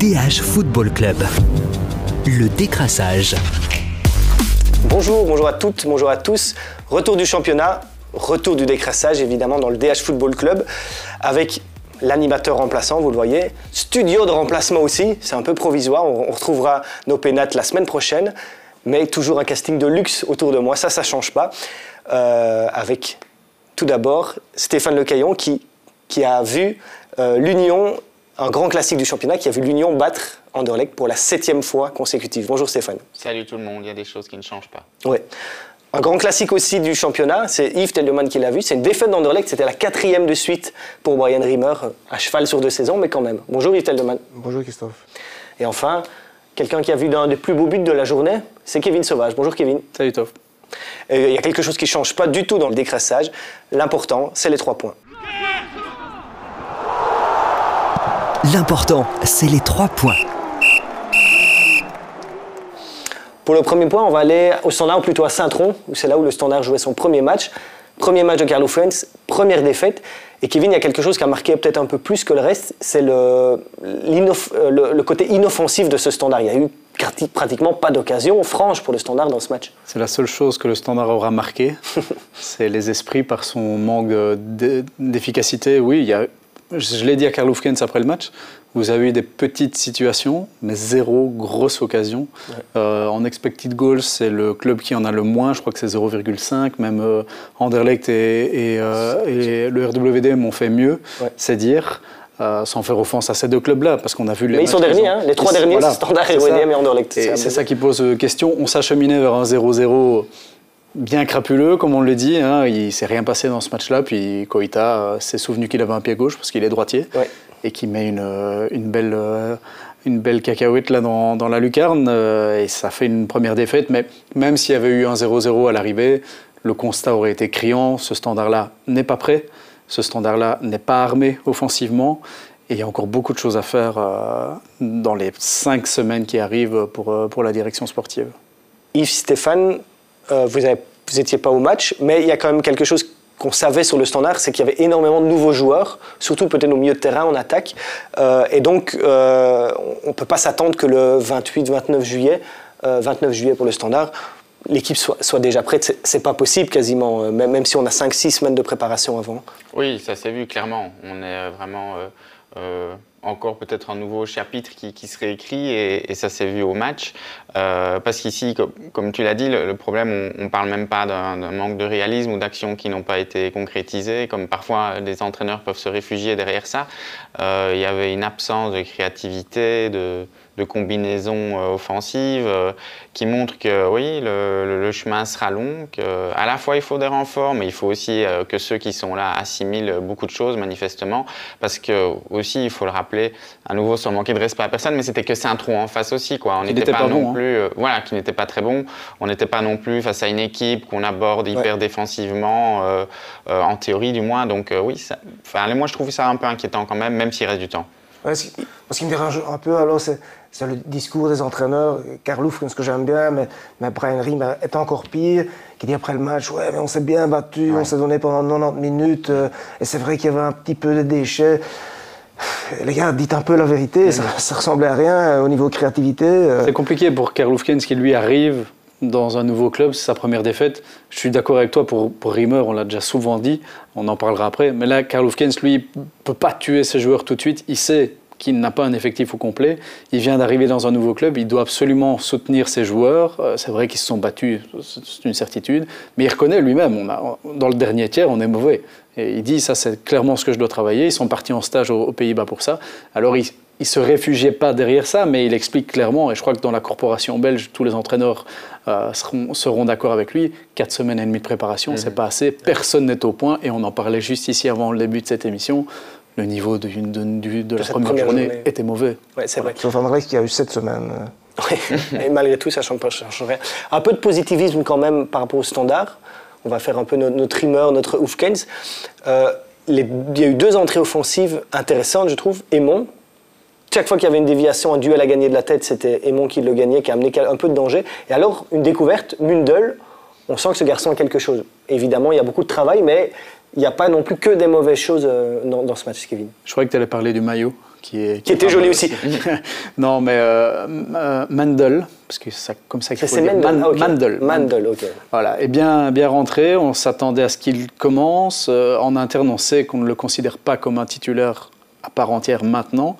DH Football Club. Le décrassage. Bonjour, bonjour à toutes, bonjour à tous. Retour du championnat, retour du décrassage évidemment dans le DH Football Club avec l'animateur remplaçant, vous le voyez. Studio de remplacement aussi, c'est un peu provisoire, on retrouvera nos pénates la semaine prochaine, mais toujours un casting de luxe autour de moi, ça, ça change pas. Euh, avec tout d'abord Stéphane Lecaillon qui, a vu euh, l'Union, un grand classique du championnat, qui a vu l'Union battre Anderlecht pour la septième fois consécutive. Bonjour Stéphane. Salut tout le monde, il y a des choses qui ne changent pas. Oui. Un grand classique aussi du championnat, c'est Yves Telleman qui l'a vu. C'est une défaite d'Anderlecht, c'était la quatrième de suite pour Brian Riemer, à cheval sur deux saisons, mais quand même. Bonjour Yves Telleman. Bonjour Christophe. Et enfin, quelqu'un qui a vu l'un des plus beaux buts de la journée, c'est Kevin Sauvage. Bonjour Kevin. Salut Toph. Il y a quelque chose qui ne change pas du tout dans le décrassage. L'important, c'est les trois points. L'important, c'est les trois points. Pour le premier point, on va aller au standard, ou plutôt à Saint-Tron, où c'est là où le standard jouait son premier match. Premier match de Carlo Fuentes, première défaite. Et Kevin, il y a quelque chose qui a marqué peut-être un peu plus que le reste, c'est le, le, le, côté inoffensif de ce standard. Il y a eu pratiquement pas d'occasion franche pour le standard dans ce match. C'est la seule chose que le standard aura marqué. c'est les esprits par son manque d'efficacité. Oui, il y a, je l'ai dit à Carlo Fuentes après le match, vous avez eu des petites situations, mais zéro grosse occasion. Euh, en expected goals, c'est le club qui en a le moins, je crois que c'est 0,5. Même euh, Anderlecht et, euh, le RWD m'ont fait mieux, c'est dire. sans faire offense à ces deux clubs-là, parce qu'on a vu les. Mais ils sont derniers, hein, les trois derniers, c'est Standard, RWDM et Anderlecht. C'est ça qui pose question. On s'acheminait vers un 0-0 bien crapuleux, comme on le dit. Hein. Il s'est rien passé dans ce match-là. Puis Koïta s'est souvenu qu'il avait un pied gauche parce qu'il est droitier et qui met une, euh, une belle, euh, une belle cacahuète là dans, dans la lucarne. Euh, et ça fait une première défaite. Mais même s'il y avait eu un 0-0 à l'arrivée, le constat aurait été criant. Ce standard-là n'est pas prêt. Ce standard-là n'est pas armé offensivement. Et il y a encore beaucoup de choses à faire dans les cinq semaines qui arrivent pour, pour la direction sportive. Yves Stéphane, vous n'étiez pas au match, mais il y a quand même quelque chose qu'on savait sur le standard, c'est qu'il y avait énormément de nouveaux joueurs, surtout peut-être au milieu de terrain, en attaque. Euh, et donc, euh, on ne peut pas s'attendre que le 28-29 juillet, 29 euh, juillet pour le standard, l'équipe soit, déjà prête. C'est pas possible quasiment, même, même si on a 5-6 semaines de préparation avant. Oui, ça s'est vu clairement. On est vraiment encore peut-être un nouveau chapitre qui, qui serait écrit et, ça s'est vu au match. Euh, parce qu'ici, comme, tu l'as dit, le, problème, on ne parle même pas d'un manque de réalisme ou d'actions qui n'ont pas été concrétisées, comme parfois des entraîneurs peuvent se réfugier derrière ça. Euh, il y avait une absence de créativité, de, de combinaisons euh, offensives euh, qui montrent que oui, le, chemin sera long, qu'à la fois il faut des renforts, mais il faut aussi euh, que ceux qui sont là assimilent beaucoup de choses manifestement, parce que aussi, il faut le rappeler, à nouveau sans manquer de respect à personne, mais c'était que c'est un trou en face aussi, quoi. On n'était pas, non hein. plus, voilà, qui n'était pas très bon. On n'était pas non plus face à une équipe qu'on aborde hyper défensivement, en théorie du moins. Donc oui, ça, moi je trouve ça un peu inquiétant quand même, même s'il reste du temps. ce, qui, me dérange un peu, alors, c'est c'est le discours des entraîneurs. Carlouf, ce que j'aime bien, mais, mais Brian est encore pire, qui dit après le match Ouais, mais on s'est bien battu, on s'est donné pendant 90 minutes, euh, et c'est vrai qu'il y avait un petit peu de déchets. Les gars, dites un peu la vérité, ça, ça ressemblait à rien euh, au niveau créativité. Euh. C'est compliqué pour Karloufkens qui lui arrive dans un nouveau club, c'est sa première défaite. Je suis d'accord avec toi pour, pour Rimmer, on l'a déjà souvent dit, on en parlera après. Mais là, Karl lui, peut pas tuer ses joueurs tout de suite. Il sait qui n'a pas un effectif au complet. Il vient d'arriver dans un nouveau club, il doit absolument soutenir ses joueurs. Euh, c'est vrai qu'ils se sont battus, c'est une certitude, mais il reconnaît lui-même, dans le dernier tiers, on est mauvais. Et il dit, ça c'est clairement ce que je dois travailler. Ils sont partis en stage aux, Pays-Bas pour ça. Alors il ne se réfugiait pas derrière ça, mais il explique clairement, et je crois que dans la corporation belge, tous les entraîneurs euh, seront, seront d'accord avec lui, quatre semaines et demie de préparation, ce mhm. c'est pas assez, personne n'est au point, et on en parlait juste ici avant le début de cette émission le niveau de, de, de, la première, journée, était mauvais. Ouais, c'est vrai. Sauf André qui a eu cette semaine. Et malgré tout, ça ne change, rien. Un peu de positivisme quand même par rapport au standard. On va faire un peu notre, notre rimeur, notre oufkens. Euh, il y a eu deux entrées offensives intéressantes, je trouve. Aimon, chaque fois qu'il y avait une déviation, un duel à gagner de la tête, c'était Aimon qui le gagnait, qui a amené un peu de danger. Et alors, une découverte, Mundel, on sent que ce garçon a quelque chose. Évidemment, il y a beaucoup de travail, mais il n'y a pas non plus que des mauvaises choses euh, dans, ce match, Kevin. Je croyais que tu allais parler du maillot qui est Qui était joli aussi. non, mais euh, euh, Mandel, parce que c'est comme ça qu'il faut. Mendel. Man- ah, ok. Mandel. Mandel, ok. Voilà, et bien, bien rentré. On s'attendait à ce qu'il commence. Euh, en interne, on sait qu'on ne le considère pas comme un titulaire à part entière maintenant.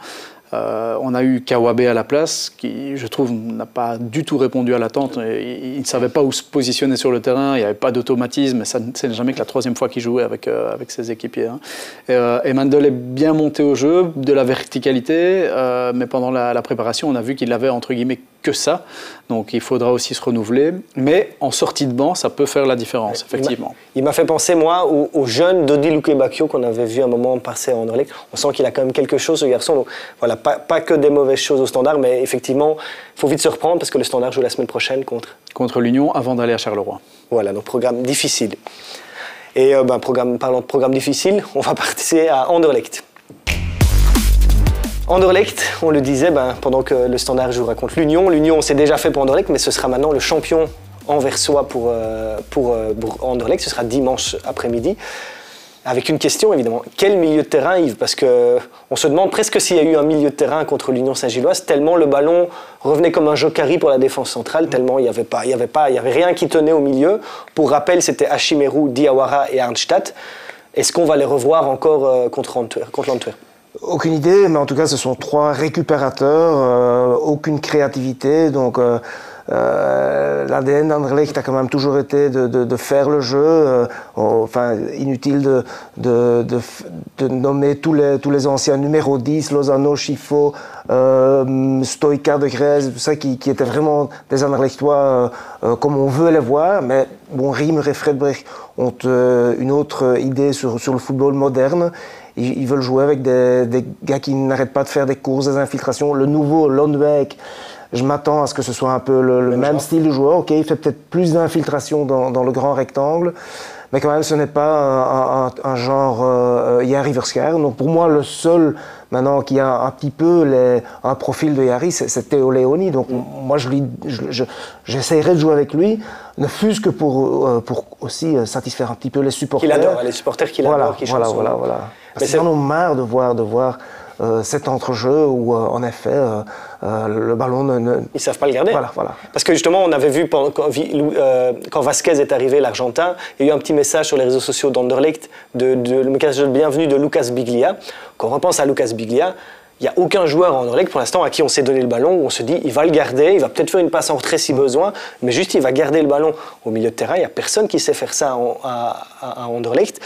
Euh, on a eu Kawabe à la place, qui, je trouve, n'a pas du tout répondu à l'attente. Il ne savait pas où se positionner sur le terrain, il n'y avait pas d'automatisme. C'est jamais que la troisième fois qu'il jouait avec, euh, ses équipiers. hein. Et, euh, Mandel est bien monté au jeu, de la verticalité, mais pendant la, la préparation, on a vu qu'il avait, entre guillemets, que ça. Donc il faudra aussi se renouveler. Mais en sortie de banc, ça peut faire la différence, effectivement. Il m'a fait penser, moi, au, au jeune Dodi Lukebakio qu'on avait vu un moment passer à Anderlecht. On sent qu'il a quand même quelque chose, ce garçon. Donc, voilà, pas, pas que des mauvaises choses au standard, mais effectivement, il faut vite se reprendre parce que le standard joue la semaine prochaine contre. Contre l'Union, avant d'aller à Charleroi. Voilà, donc programme difficile. Et euh, ben, programme, parlant de programme difficile, on va passer à Anderlecht. Anderlecht, on le disait, ben, pendant que le Standard jouera contre l'Union. L'Union, c'est déjà fait pour Anderlecht, mais ce sera maintenant le champion anversois pour, euh, pour, euh, pour Anderlecht. Ce sera dimanche après-midi. Avec une question, évidemment. Quel milieu de terrain, Yves? Parce qu'on se demande presque s'il y a eu un milieu de terrain contre l'Union Saint-Gilloise, tellement le ballon revenait comme un jokari pour la défense centrale, tellement il n'y avait, avait, avait rien qui tenait au milieu. Pour rappel, c'était Hachimeru, Diawara et Arnstadt. Est-ce qu'on va les revoir encore euh, contre, Antwer- Aucune idée, mais en tout cas, ce sont trois récupérateurs, euh, aucune créativité. Donc, euh, euh, l'ADN d'Anderlecht a quand même toujours été de, de- de faire le jeu. euh, enfin, inutile de, de- nommer tous les, tous les anciens numéros 10, Lozano, Schifo, euh, Stoïka de Grèce, tout ça qui, qui étaient vraiment des Anderlechtois euh, euh, comme on veut les voir. Mais bon, Riemer et Fredberg ont euh, une autre idée sur, sur le football moderne. Ils, veulent jouer avec des, des gars qui n'arrêtent pas de faire des courses, des infiltrations. Le nouveau Londwijk, je m'attends à ce que ce soit un peu le, le même, style de joueur. Ok, il fait peut-être plus d'infiltration dans, dans le grand rectangle, mais quand même, ce n'est pas un, un- un genre euh, Yari Verskar. Donc pour moi, le seul maintenant qui a un petit peu les- un profil de Yari, c'est Théo Léoni. Donc moi, je lui- je- je- j'essaierai de jouer avec lui, ne fût-ce que pour, euh, pour aussi euh, satisfaire un petit peu les supporters. Qu'il adore, les supporters qu'il Voilà, adore, qui voilà, son voilà, nom. voilà. Mais Parce qu'ils en ont marre de voir, de voir euh, cet entrejeu où, euh, en effet, euh, le ballon ne. ne- Ils savent pas le garder. Voilà, voilà. Parce que justement, on avait vu quand, Vasquez est arrivé, l'Argentin, il y a eu un petit message sur les réseaux sociaux d'Anderlecht, de, de, le message de bienvenue de Lucas Biglia. Quand on repense à Lucas Biglia, il n'y a aucun joueur en Anderlecht pour l'instant à qui on s'est donné le ballon où on se dit il va le garder, il va peut-être faire une passe en retrait si besoin, mais juste il va garder le ballon au milieu de terrain. Il n'y a personne qui sait faire ça à, à- à Anderlecht.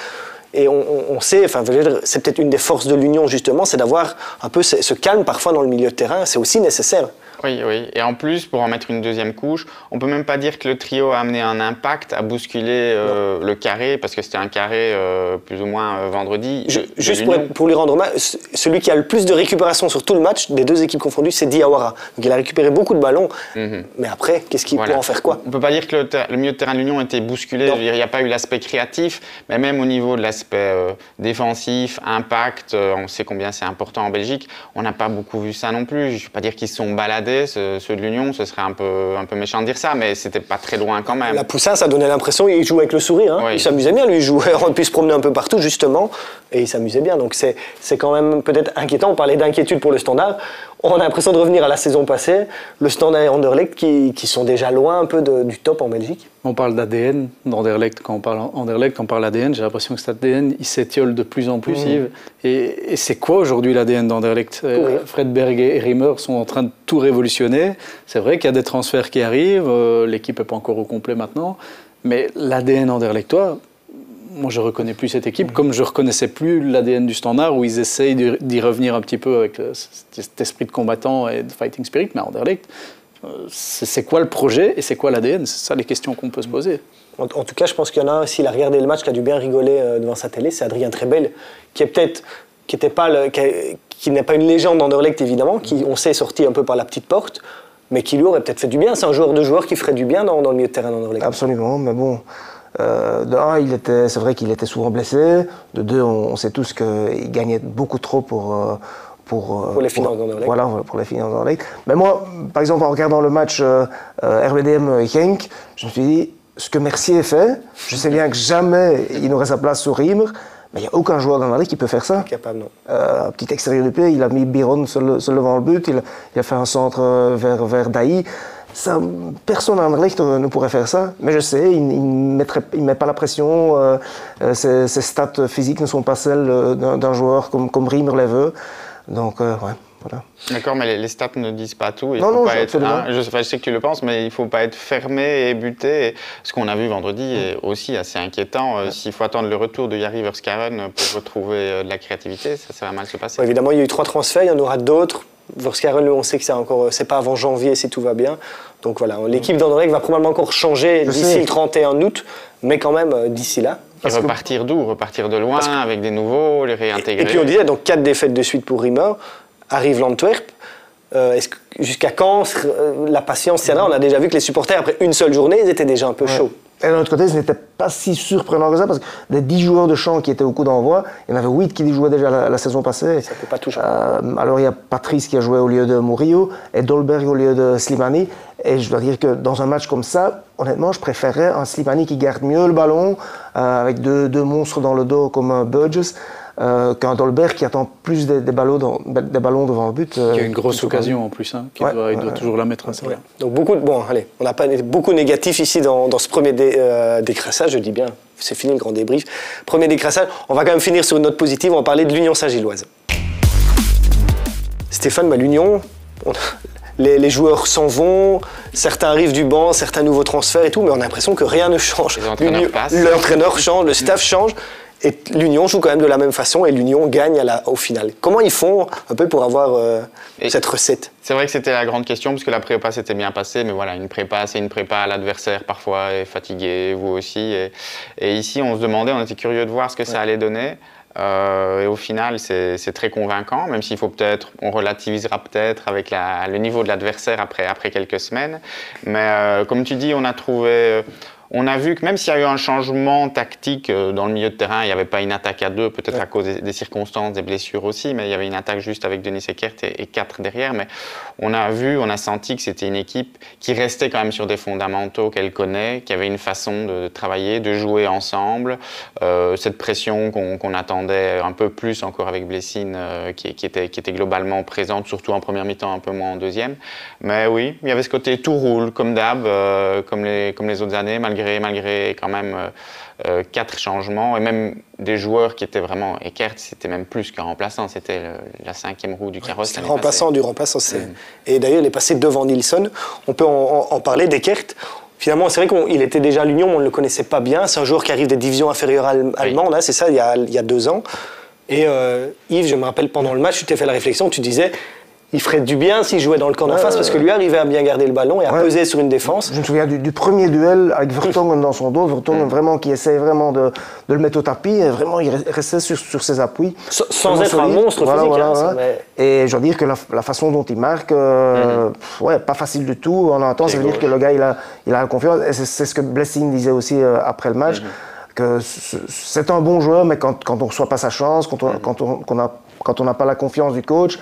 Et on, sait, enfin, c'est peut-être une des forces de l'Union justement, c'est d'avoir un peu ce, ce calme parfois dans le milieu de terrain. C'est aussi nécessaire. Oui, oui. Et en plus, pour en mettre une deuxième couche, on peut même pas dire que le trio a amené un impact à bousculer euh, le carré, parce que c'était un carré euh, plus ou moins euh, vendredi. Juste pour, l'Union. être- pour lui rendre hommage, ce- celui qui a le plus de récupération sur tout le match, des deux équipes confondues, c'est Diawara. Donc il a récupéré beaucoup de ballons. Mais après, qu'est-ce qu'il Mhm. Voilà. peut en faire quoi? On peut pas dire que le, milieu de terrain de l'Union était bousculé. Il n'y a pas eu l'aspect créatif, mais même au niveau de l'aspect défensif, impact, on sait combien c'est important en Belgique. On n'a pas beaucoup vu ça non plus. Je ne vais pas dire qu'ils se sont baladés, ce- ceux de l'Union. Ce serait un peu, un peu méchant de dire ça, mais c'était pas très loin quand même. La Poussin, ça donnait l'impression qu'il jouait avec le sourire. hein. Oui. Il s'amusait bien, lui. Il jouait, on peut se promener un peu partout, justement, et il s'amusait bien. Donc c'est c'est quand même peut-être inquiétant. On parlait d'inquiétude pour le standard. On a l'impression de revenir à la saison passée. Le standard et Anderlecht qui, qui sont déjà loin un peu de- du top en Belgique. On parle d'ADN d'Anderlecht. Quand on parle Anderlecht, on parle d'ADN. J'ai l'impression que cet ADN, il s'étiole de plus en plus, Yves. Et, et c'est quoi aujourd'hui l'ADN d'Anderlecht? Euh, Courir. Fredberg et Riemer sont en train de tout révolutionner. C'est vrai qu'il y a des transferts qui arrivent. euh, L'équipe n'est pas encore au complet maintenant. Mais l'ADN Anderlechtois, moi je reconnais plus cette équipe, comme je reconnaissais plus l'ADN du Standard, où ils essayent d'y revenir un petit peu avec cet esprit de combattant et de fighting spirit. Mais Anderlecht, euh, c'est quoi le projet et c'est quoi l'ADN C'est ça les questions qu'on peut se poser. En, en tout cas, je pense qu'il y en a un, s'il a regardé le match, qui a dû bien rigoler euh, devant sa télé, c'est Adrien Trebel, qui est peut-être, qui était pas, le- qui, a- qui n'est pas une légende d'Anderlecht évidemment, qui on sait est sorti un peu par la petite porte, mais qui lui aurait peut-être fait du bien. C'est un joueur de joueur qui ferait du bien dans, dans le milieu de terrain d'Anderlecht. Absolument, mais bon. Euh, de un, il était, c'est vrai qu'il était souvent blessé. De deux, on, on sait tous qu'il gagnait beaucoup trop pour. euh, pour, euh, Pour les finances d'Anderlecht. Voilà, pour les finances d'Anderlecht. Mais moi, par exemple, en regardant le match euh, RBDM Genk, je me suis dit, ce que Mercier fait, je sais bien que jamais il n'aurait sa place sur Riemer, Mais il n'y a aucun joueur d'Anderlecht qui peut faire ça. Capable, non. Euh, petit extérieur du pied, il a mis Biron seul, seul devant le but, il, il a fait un centre vers, vers Daï. Ça, personne à Anderlecht euh, ne pourrait faire ça, mais je sais, il ne met pas la pression, euh, euh, ses, ses, stats physiques ne sont pas celles euh, d'un joueur comme, comme Riemer les veut. Donc, euh, ouais. Voilà. D'accord, mais les, les, stats ne disent pas tout. Il non, faut non, pas être, hein, je, je, sais que tu le penses, mais il ne faut pas être fermé et buté. Ce qu'on a vu vendredi est aussi assez inquiétant. S'il faut attendre le retour de Yari Verskaren pour retrouver de la créativité, ça, ça va mal se passer. Ouais, évidemment, il y a eu trois transferts, il y en aura d'autres. Verskaren, on sait que c'est encore, c'est pas avant janvier si tout va bien. Donc voilà, l'équipe d'Andorre va probablement encore changer d'ici le 31 août, mais quand même euh, d'ici là. Et repartir que... d'où? Repartir de loin, que... avec des nouveaux, les réintégrer? Et puis on disait, donc quatre défaites de suite pour Riemer, arrive l'Antwerp. Euh, Jusqu'à quand? Euh, la patience tiendra On a déjà vu que les supporters, après une seule journée, ils étaient déjà un peu ouais. chauds. Et d'un autre côté, ce n'était pas si surprenant que ça, parce que des 10 joueurs de champ qui étaient au coup d'envoi, il y en avait 8 qui jouaient déjà la, la saison passée. Ça peut pas tout euh, Alors il y a Patrice qui a joué au lieu de Murillo, et Dolberg au lieu de Slimani. Et je dois dire que dans un match comme ça, honnêtement, je préférerais un Slimani qui garde mieux le ballon, euh, avec deux, deux, monstres dans le dos comme Burgess. Euh, qu'un Dolberg qui attend plus des, des, ballons, dans, des ballons devant le but. Euh, qui a une grosse occasion en plus, hein, qui ouais, doit, il doit ouais, toujours la mettre à ouais. Donc beaucoup, bon, allez, on n'a pas beaucoup négatif ici dans, dans ce premier dé, euh, décrassage, je dis bien, c'est fini le grand débrief. Premier décrassage, on va quand même finir sur une note positive, on va parler de l'Union Saint-Gilloise. Stéphane, bah, l'Union, les, les, joueurs s'en vont, certains arrivent du banc, certains nouveaux transferts et tout, mais on a l'impression que rien ne change. L'entraîneur change, le staff change. Et l'Union joue quand même de la même façon et l'Union gagne à la, au final. Comment ils font un peu pour avoir euh, cette recette? C'est vrai que c'était la grande question parce que la prépa s'était bien passée, mais voilà, une prépa, c'est une prépa. L'adversaire parfois est fatigué, vous aussi. Et, et, ici, on se demandait, on était curieux de voir ce que ouais. ça allait donner. Euh, et au final, c'est très convaincant, même s'il faut peut-être, on relativisera peut-être avec la, le niveau de l'adversaire après, après quelques semaines. Mais euh, comme tu dis, on a trouvé on a vu que même s'il y a eu un changement tactique dans le milieu de terrain, il n'y avait pas une attaque à deux, peut-être ouais. à cause des, circonstances, des blessures aussi, mais il y avait une attaque juste avec Denis Eckert et, et quatre derrière. Mais on a vu, on a senti que c'était une équipe qui restait quand même sur des fondamentaux qu'elle connaît, qui avait une façon de travailler, de jouer ensemble. Euh, cette pression qu'on qu attendait un peu plus encore avec Blessine, euh, qui, qui, était, qui était globalement présente, surtout en première mi-temps, un peu moins en deuxième. Mais oui, il y avait ce côté tout roule, comme d'hab, euh, comme, les, comme les autres années, malgré malgré, malgré quand même euh, quatre changements et même des joueurs qui étaient vraiment écartés, c'était même plus qu'un remplaçant, c'était la cinquième roue du carrosse. C'était le remplaçant du remplaçant. Mmh. Et d'ailleurs, il est passé devant Nilsson. On peut en, en, en parler d'Ekert. Finalement, c'est vrai qu'il était déjà à l'Union, mais on ne le connaissait pas bien. C'est un joueur qui arrive des divisions inférieures allemandes, oui. hein, c'est ça, il y, a, il y, a, deux ans. Et euh, Yves, je me rappelle pendant le match, tu t'es fait la réflexion, tu disais il ferait du bien s'il jouait dans le camp d'en face parce que lui arrivait à bien garder le ballon et à ouais. peser sur une défense. Je me souviens du, du premier duel avec Vertonghen dans son dos, Vertonghen vraiment qui essaie vraiment de, de, le mettre au tapis et vraiment il restait sur, sur ses appuis. Sans, sans être solide. un monstre voilà, physique. Voilà, hein. Mais... Et je dois dire que la, la, façon dont il marque, euh, mm -hmm. ouais, pas facile du tout. En un temps, ça veut dire que le gars il a, il a la confiance et c'est ce que Blessing disait aussi euh, après le match. Mm -hmm. que c'est un bon joueur, mais quand, quand on ne reçoit pas sa chance, quand on n'a quand on, quand on pas la confiance du coach,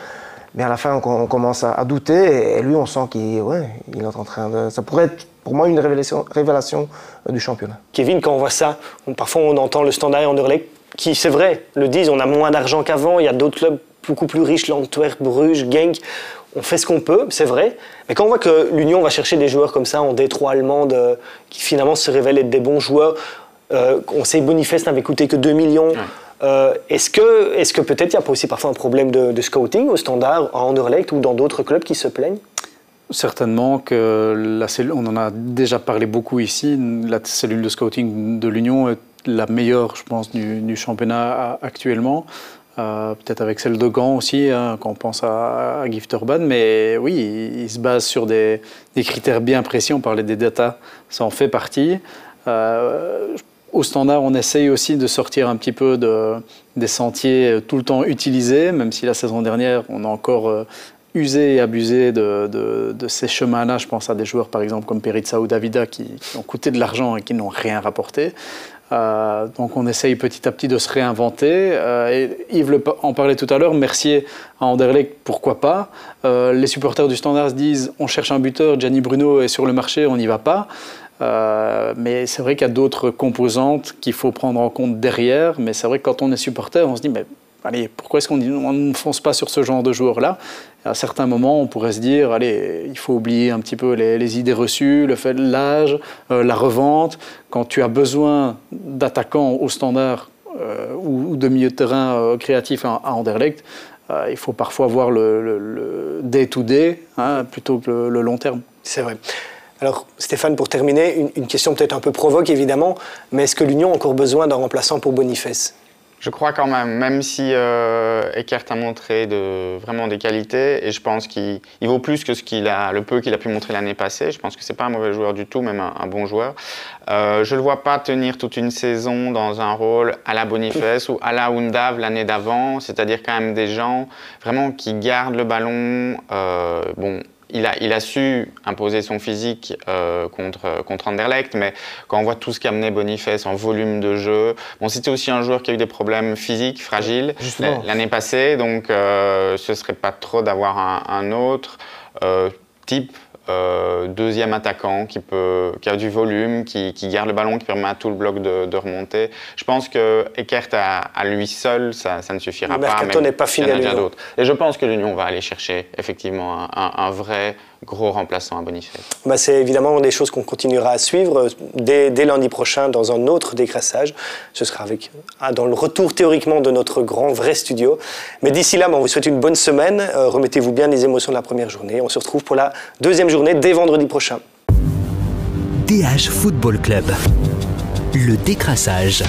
mais à la fin, on, on commence à, à, douter et lui, on sent qu'il ouais, il est en train de. Ça pourrait être pour moi une révélation, révélation du championnat. Kevin, quand on voit ça, on, parfois on entend le standard Anderlecht qui, c'est vrai, le disent on a moins d'argent qu'avant, il y a d'autres clubs beaucoup plus riches, l'Antwerp, Bruges, Genk. On fait ce qu'on peut, c'est vrai. Mais quand on voit que l'Union va chercher des joueurs comme ça en D3 allemande euh, qui finalement se révèlent être des bons joueurs, euh, on sait Boniface n'avait coûté que 2 millions. Ouais. Euh, est-ce que, est que peut-être il n'y a pas aussi parfois un problème de, scouting au standard, à Anderlecht ou dans d'autres clubs qui se plaignent? Certainement que la cellule, on en a déjà parlé beaucoup ici, la cellule de scouting de l'Union est la meilleure, je pense, du, championnat actuellement. Euh, peut-être avec celle de Gand aussi, hein, quand on pense à, à Gifterban, mais oui, il, se base sur des, critères bien précis. On parlait des datas, ça en fait partie. Euh, au standard, on essaye aussi de sortir un petit peu de, des sentiers tout le temps utilisés, même si la saison dernière, on a encore euh, usé et abusé de, ces chemins-là. Je pense à des joueurs, par exemple, comme Perizza ou Davida, qui, ont coûté de l'argent et qui n'ont rien rapporté. Euh, donc on essaye petit à petit de se réinventer. Euh, Yves le, en parlait tout à l'heure, Mercier à Anderlecht, pourquoi pas? Les supporters du Standard se disent on cherche un buteur, Gianni Bruno est sur le marché, on n'y va pas. Euh, mais c'est vrai qu'il y a d'autres composantes qu'il faut prendre en compte derrière. Mais c'est vrai que quand on est supporter, on se dit, mais allez, pourquoi est-ce qu'on ne fonce pas sur ce genre de joueur-là? À certains moments, on pourrait se dire, allez, il faut oublier un petit peu les, idées reçues, le fait de l'âge, euh, la revente. Quand tu as besoin d'attaquants au standard euh, ou, de milieu de terrain créatif à, Anderlecht, il faut parfois voir le day-to-day hein, plutôt que le long terme. C'est vrai. Alors Stéphane, pour terminer, une, question peut-être un peu provoque évidemment, mais est-ce que l'Union a encore besoin d'un remplaçant pour Boniface? Je crois quand même, même si euh, Eckert a montré de, vraiment des qualités, et je pense qu'il vaut plus que ce qu'il a, le peu qu'il a pu montrer l'année passée. Je pense que c'est pas un mauvais joueur du tout, même un, bon joueur. Euh, je le vois pas tenir toute une saison dans un rôle à la Boniface ou à la Undav l'année d'avant, c'est-à-dire quand même des gens vraiment qui gardent le ballon. Euh, bon, il a, su imposer son physique euh, contre, contre Anderlecht, mais quand on voit tout ce qu'a mené Boniface en volume de jeu, bon, c'était aussi un joueur qui a eu des problèmes physiques fragiles l'année passée, donc euh, ce serait pas trop d'avoir un, autre euh, type euh, deuxième attaquant qui, peut, qui a du volume, qui, garde le ballon, qui permet à tout le bloc de, remonter. Je pense que Eckert à, lui seul, ça, ne suffira le pas. N'est pas fini à d'autres. Et je pense que l'Union va aller chercher effectivement un vrai gros remplaçant à Boniface bah C'est évidemment des choses qu'on continuera à suivre dès, lundi prochain dans un autre décrassage. Ce sera avec, ah, dans le retour théoriquement de notre grand vrai studio. Mais d'ici là, bah, on vous souhaite une bonne semaine. Euh, remettez-vous bien les émotions de la première journée. On se retrouve pour la deuxième dès vendredi prochain. DH Football Club. Le décrassage.